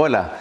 Hola,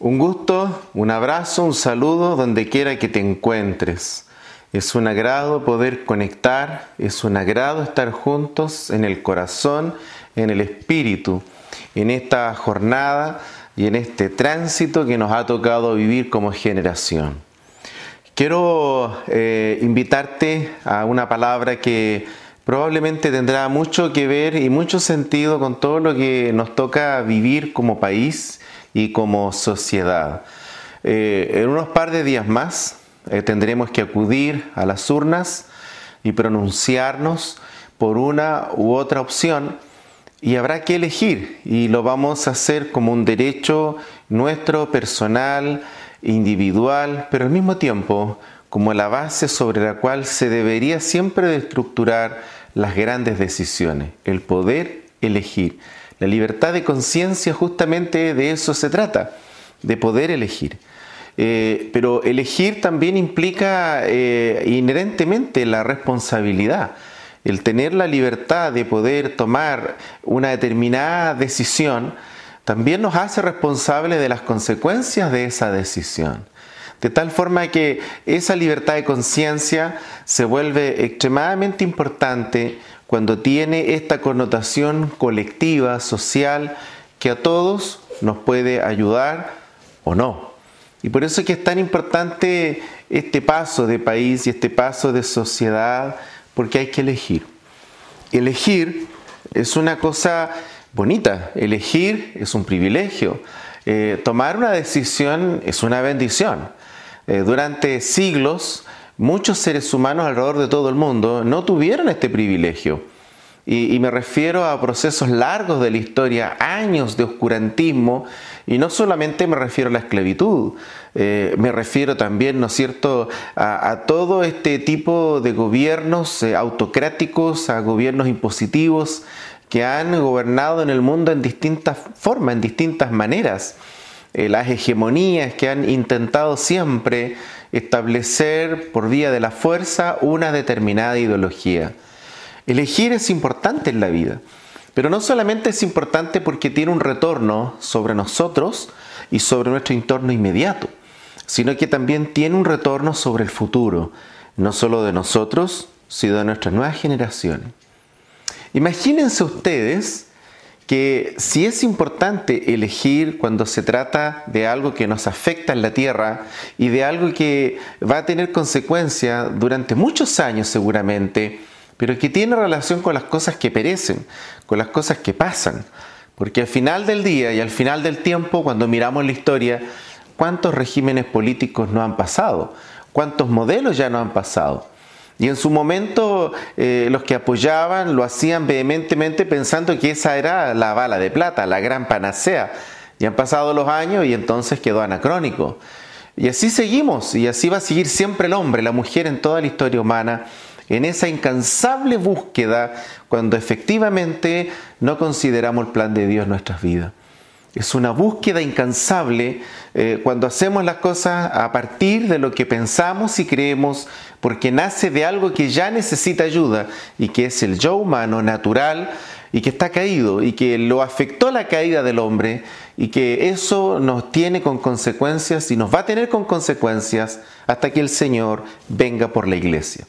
un gusto, un abrazo, un saludo donde quiera que te encuentres. Es un agrado poder conectar, es un agrado estar juntos en el corazón, en el espíritu, en esta jornada y en este tránsito que nos ha tocado vivir como generación. Quiero eh, invitarte a una palabra que probablemente tendrá mucho que ver y mucho sentido con todo lo que nos toca vivir como país y como sociedad. Eh, en unos par de días más eh, tendremos que acudir a las urnas y pronunciarnos por una u otra opción y habrá que elegir y lo vamos a hacer como un derecho nuestro, personal, individual, pero al mismo tiempo como la base sobre la cual se debería siempre de estructurar las grandes decisiones, el poder elegir. La libertad de conciencia justamente de eso se trata, de poder elegir. Eh, pero elegir también implica eh, inherentemente la responsabilidad, el tener la libertad de poder tomar una determinada decisión, también nos hace responsables de las consecuencias de esa decisión. De tal forma que esa libertad de conciencia se vuelve extremadamente importante cuando tiene esta connotación colectiva, social, que a todos nos puede ayudar o no. Y por eso es que es tan importante este paso de país y este paso de sociedad, porque hay que elegir. Elegir es una cosa bonita, elegir es un privilegio, eh, tomar una decisión es una bendición. Eh, durante siglos muchos seres humanos alrededor de todo el mundo no tuvieron este privilegio. Y, me refiero a procesos largos de la historia, años de oscurantismo, y no solamente me refiero a la esclavitud, eh, me refiero también, ¿no es cierto?, a, todo este tipo de gobiernos eh, autocráticos, a gobiernos impositivos que han gobernado en el mundo en distintas formas, en distintas maneras. Eh, las hegemonías que han intentado siempre establecer por vía de la fuerza una determinada ideología. Elegir es importante en la vida, pero no solamente es importante porque tiene un retorno sobre nosotros y sobre nuestro entorno inmediato, sino que también tiene un retorno sobre el futuro, no solo de nosotros, sino de nuestras nuevas generaciones. Imagínense ustedes que si es importante elegir cuando se trata de algo que nos afecta en la tierra y de algo que va a tener consecuencia durante muchos años seguramente, pero que tiene relación con las cosas que perecen, con las cosas que pasan. Porque al final del día y al final del tiempo, cuando miramos la historia, ¿cuántos regímenes políticos no han pasado? ¿Cuántos modelos ya no han pasado? Y en su momento eh, los que apoyaban lo hacían vehementemente pensando que esa era la bala de plata, la gran panacea. Y han pasado los años y entonces quedó anacrónico. Y así seguimos, y así va a seguir siempre el hombre, la mujer en toda la historia humana, en esa incansable búsqueda cuando efectivamente no consideramos el plan de Dios en nuestras vidas. Es una búsqueda incansable eh, cuando hacemos las cosas a partir de lo que pensamos y creemos, porque nace de algo que ya necesita ayuda y que es el yo humano natural y que está caído y que lo afectó la caída del hombre y que eso nos tiene con consecuencias y nos va a tener con consecuencias hasta que el Señor venga por la iglesia.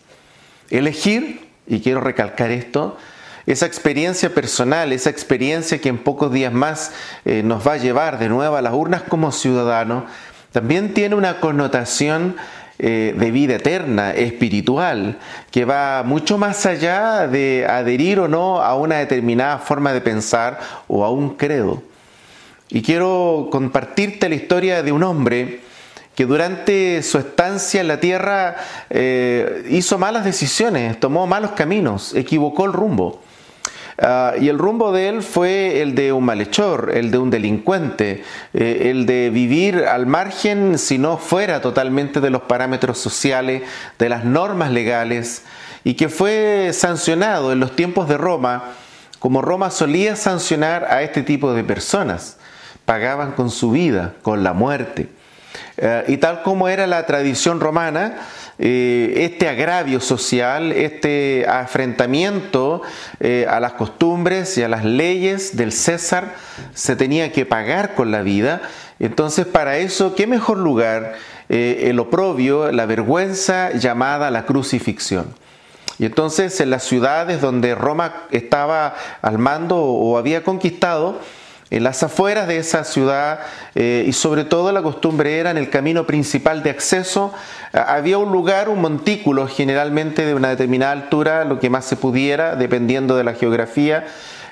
Elegir, y quiero recalcar esto, esa experiencia personal, esa experiencia que en pocos días más eh, nos va a llevar de nuevo a las urnas como ciudadanos, también tiene una connotación eh, de vida eterna, espiritual, que va mucho más allá de adherir o no a una determinada forma de pensar o a un credo. Y quiero compartirte la historia de un hombre que durante su estancia en la tierra eh, hizo malas decisiones, tomó malos caminos, equivocó el rumbo. Ah, y el rumbo de él fue el de un malhechor, el de un delincuente, eh, el de vivir al margen, si no fuera totalmente de los parámetros sociales, de las normas legales, y que fue sancionado en los tiempos de Roma, como Roma solía sancionar a este tipo de personas. Pagaban con su vida, con la muerte. Eh, y tal como era la tradición romana, eh, este agravio social, este afrentamiento eh, a las costumbres y a las leyes del César, se tenía que pagar con la vida. Entonces, para eso, ¿qué mejor lugar? Eh, el oprobio, la vergüenza llamada la crucifixión. Y entonces en las ciudades donde Roma estaba al mando o había conquistado, en las afueras de esa ciudad eh, y sobre todo la costumbre era en el camino principal de acceso, había un lugar, un montículo generalmente de una determinada altura, lo que más se pudiera, dependiendo de la geografía.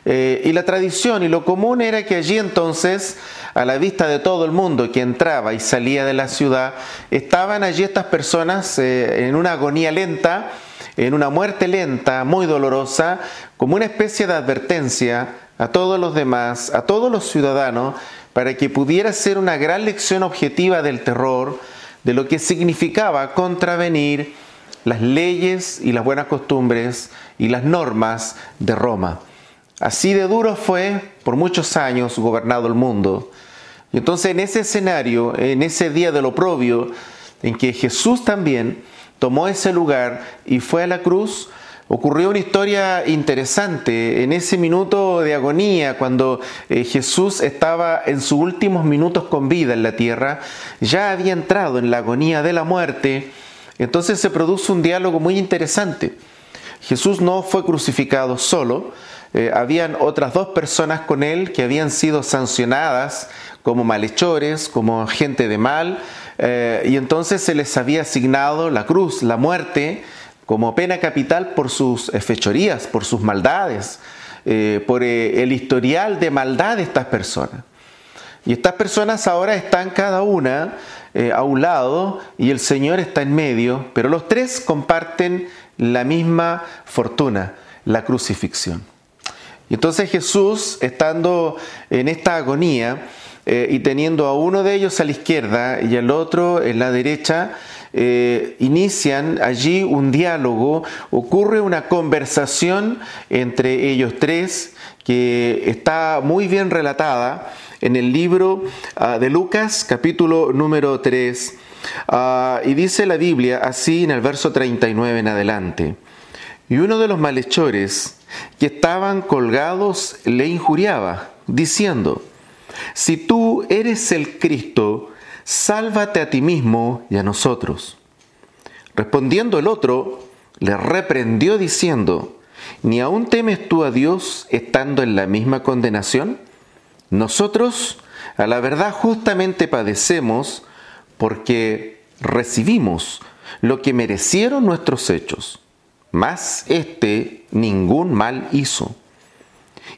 Eh, y la tradición y lo común era que allí entonces, a la vista de todo el mundo que entraba y salía de la ciudad, estaban allí estas personas eh, en una agonía lenta, en una muerte lenta, muy dolorosa, como una especie de advertencia a todos los demás, a todos los ciudadanos, para que pudiera ser una gran lección objetiva del terror, de lo que significaba contravenir las leyes y las buenas costumbres y las normas de Roma. Así de duro fue por muchos años gobernado el mundo. Y entonces en ese escenario, en ese día del oprobio, en que Jesús también tomó ese lugar y fue a la cruz, ocurrió una historia interesante. En ese minuto de agonía, cuando eh, Jesús estaba en sus últimos minutos con vida en la tierra, ya había entrado en la agonía de la muerte, entonces se produce un diálogo muy interesante. Jesús no fue crucificado solo, eh, habían otras dos personas con él que habían sido sancionadas como malhechores, como gente de mal, eh, y entonces se les había asignado la cruz, la muerte, como pena capital por sus fechorías, por sus maldades, eh, por eh, el historial de maldad de estas personas. Y estas personas ahora están cada una a un lado y el Señor está en medio, pero los tres comparten la misma fortuna, la crucifixión. Y entonces Jesús, estando en esta agonía, eh, y teniendo a uno de ellos a la izquierda y al otro en la derecha, eh, inician allí un diálogo, ocurre una conversación entre ellos tres que está muy bien relatada en el libro ah, de Lucas capítulo número 3 ah, y dice la Biblia así en el verso 39 en adelante. Y uno de los malhechores que estaban colgados le injuriaba, diciendo, si tú eres el Cristo, sálvate a ti mismo y a nosotros. Respondiendo el otro, le reprendió diciendo, ¿ni aún temes tú a Dios estando en la misma condenación? Nosotros, a la verdad, justamente padecemos porque recibimos lo que merecieron nuestros hechos, mas éste ningún mal hizo.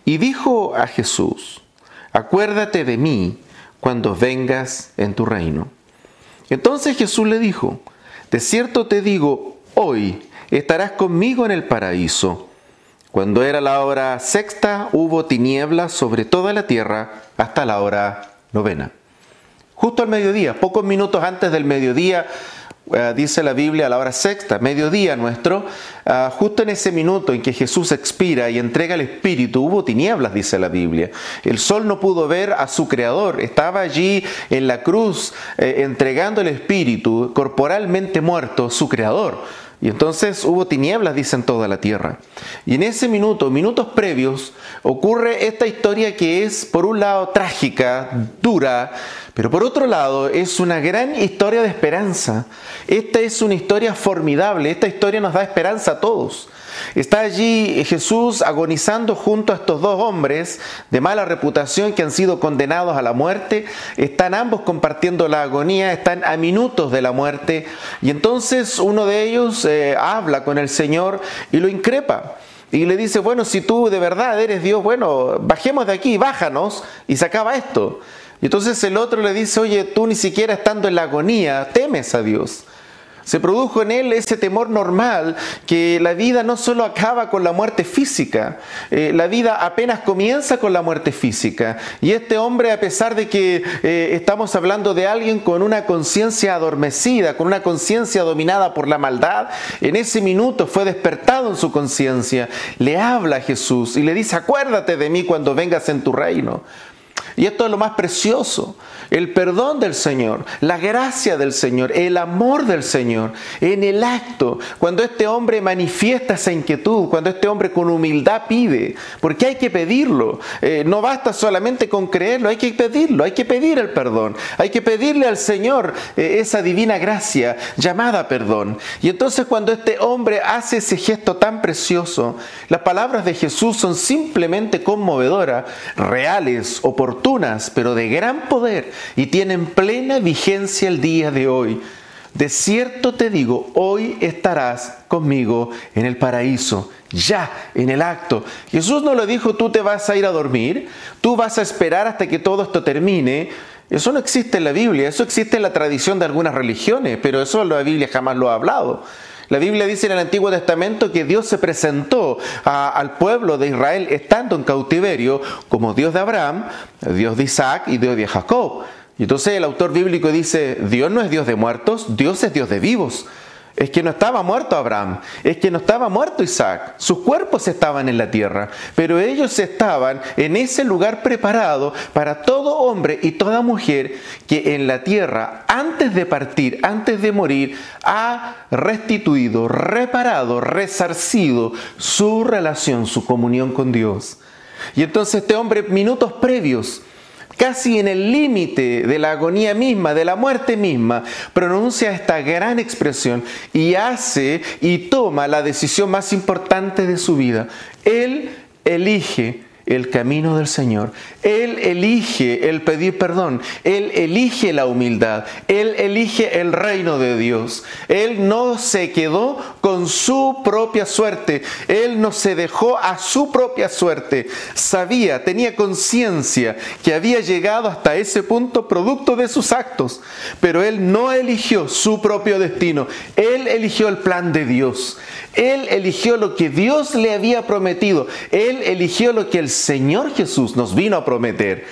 Y dijo a Jesús, acuérdate de mí cuando vengas en tu reino. Entonces Jesús le dijo, de cierto te digo, hoy estarás conmigo en el paraíso. Cuando era la hora sexta, hubo tinieblas sobre toda la tierra hasta la hora novena. Justo al mediodía, pocos minutos antes del mediodía, eh, dice la Biblia a la hora sexta, mediodía nuestro, ah, justo en ese minuto en que Jesús expira y entrega el Espíritu, hubo tinieblas, dice la Biblia. El sol no pudo ver a su Creador, estaba allí en la cruz eh, entregando el Espíritu, corporalmente muerto, su Creador. Y entonces hubo tinieblas, dicen toda la tierra. Y en ese minuto, minutos previos, ocurre esta historia que es, por un lado, trágica, dura, pero por otro lado, es una gran historia de esperanza. Esta es una historia formidable, esta historia nos da esperanza a todos. Está allí Jesús agonizando junto a estos dos hombres de mala reputación que han sido condenados a la muerte. Están ambos compartiendo la agonía, están a minutos de la muerte. Y entonces uno de ellos eh, habla con el Señor y lo increpa. Y le dice, bueno, si tú de verdad eres Dios, bueno, bajemos de aquí, bájanos y se acaba esto. Y entonces el otro le dice, oye, tú ni siquiera estando en la agonía, temes a Dios. Se produjo en él ese temor normal que la vida no solo acaba con la muerte física, eh, la vida apenas comienza con la muerte física. Y este hombre, a pesar de que eh, estamos hablando de alguien con una conciencia adormecida, con una conciencia dominada por la maldad, en ese minuto fue despertado en su conciencia, le habla a Jesús y le dice, acuérdate de mí cuando vengas en tu reino. Y esto es lo más precioso. El perdón del Señor, la gracia del Señor, el amor del Señor, en el acto, cuando este hombre manifiesta esa inquietud, cuando este hombre con humildad pide, porque hay que pedirlo, eh, no basta solamente con creerlo, hay que pedirlo, hay que pedir el perdón, hay que pedirle al Señor eh, esa divina gracia llamada perdón. Y entonces cuando este hombre hace ese gesto tan precioso, las palabras de Jesús son simplemente conmovedoras, reales, oportunas, pero de gran poder y tienen plena vigencia el día de hoy. De cierto te digo, hoy estarás conmigo en el paraíso, ya, en el acto. Jesús no le dijo, tú te vas a ir a dormir, tú vas a esperar hasta que todo esto termine. Eso no existe en la Biblia, eso existe en la tradición de algunas religiones, pero eso la Biblia jamás lo ha hablado. La Biblia dice en el Antiguo Testamento que Dios se presentó al pueblo de Israel estando en cautiverio como Dios de Abraham, Dios de Isaac y Dios de Jacob. Y entonces el autor bíblico dice, Dios no es Dios de muertos, Dios es Dios de vivos. Es que no estaba muerto Abraham, es que no estaba muerto Isaac, sus cuerpos estaban en la tierra, pero ellos estaban en ese lugar preparado para todo hombre y toda mujer que en la tierra, antes de partir, antes de morir, ha restituido, reparado, resarcido su relación, su comunión con Dios. Y entonces este hombre, minutos previos, casi en el límite de la agonía misma, de la muerte misma, pronuncia esta gran expresión y hace y toma la decisión más importante de su vida. Él elige el camino del Señor. Él elige el pedir perdón. Él elige la humildad. Él elige el reino de Dios. Él no se quedó con su propia suerte. Él no se dejó a su propia suerte. Sabía, tenía conciencia que había llegado hasta ese punto producto de sus actos. Pero él no eligió su propio destino. Él eligió el plan de Dios. Él eligió lo que Dios le había prometido. Él eligió lo que el Señor Jesús nos vino a prometer.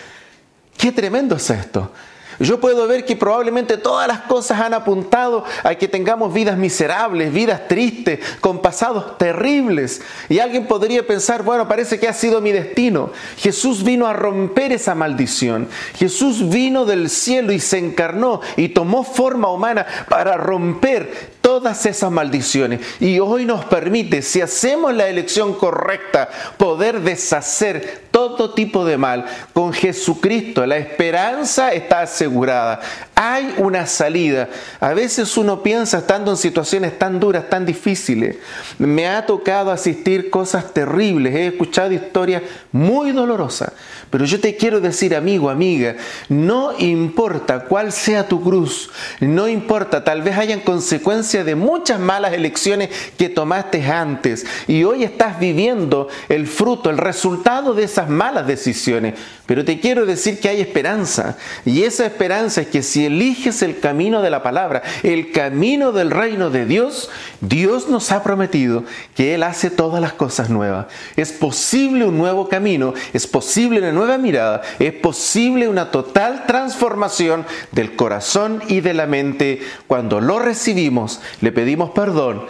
Qué tremendo es esto. Yo puedo ver que probablemente todas las cosas han apuntado a que tengamos vidas miserables, vidas tristes, con pasados terribles. Y alguien podría pensar, bueno, parece que ha sido mi destino. Jesús vino a romper esa maldición. Jesús vino del cielo y se encarnó y tomó forma humana para romper todas esas maldiciones. Y hoy nos permite, si hacemos la elección correcta, poder deshacer todo tipo de mal. Con Jesucristo la esperanza está asegurada. Hay una salida. A veces uno piensa estando en situaciones tan duras, tan difíciles. Me ha tocado asistir cosas terribles. He escuchado historias muy dolorosas. Pero yo te quiero decir, amigo, amiga, no importa cuál sea tu cruz, no importa, tal vez hayan consecuencias de muchas malas elecciones que tomaste antes y hoy estás viviendo el fruto, el resultado de esas malas decisiones. Pero te quiero decir que hay esperanza y esa esperanza es que si eliges el camino de la palabra, el camino del reino de Dios, Dios nos ha prometido que Él hace todas las cosas nuevas. Es posible un nuevo camino, es posible una nueva mirada, es posible una total transformación del corazón y de la mente cuando lo recibimos, le pedimos perdón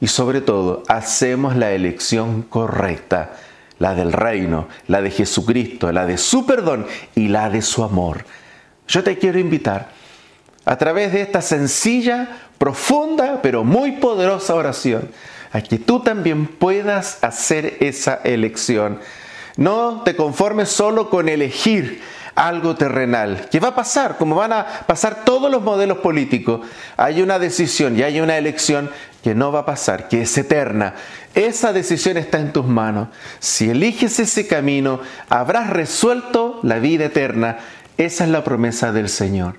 y sobre todo hacemos la elección correcta, la del reino, la de Jesucristo, la de su perdón y la de su amor. Yo te quiero invitar a través de esta sencilla, profunda, pero muy poderosa oración, a que tú también puedas hacer esa elección no te conformes solo con elegir algo terrenal, que va a pasar, como van a pasar todos los modelos políticos. Hay una decisión y hay una elección que no va a pasar, que es eterna. Esa decisión está en tus manos. Si eliges ese camino, habrás resuelto la vida eterna. Esa es la promesa del Señor.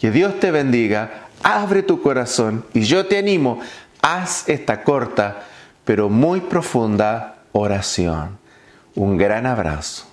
Que Dios te bendiga, abre tu corazón y yo te animo, haz esta corta pero muy profunda oración. Un gran abrazo.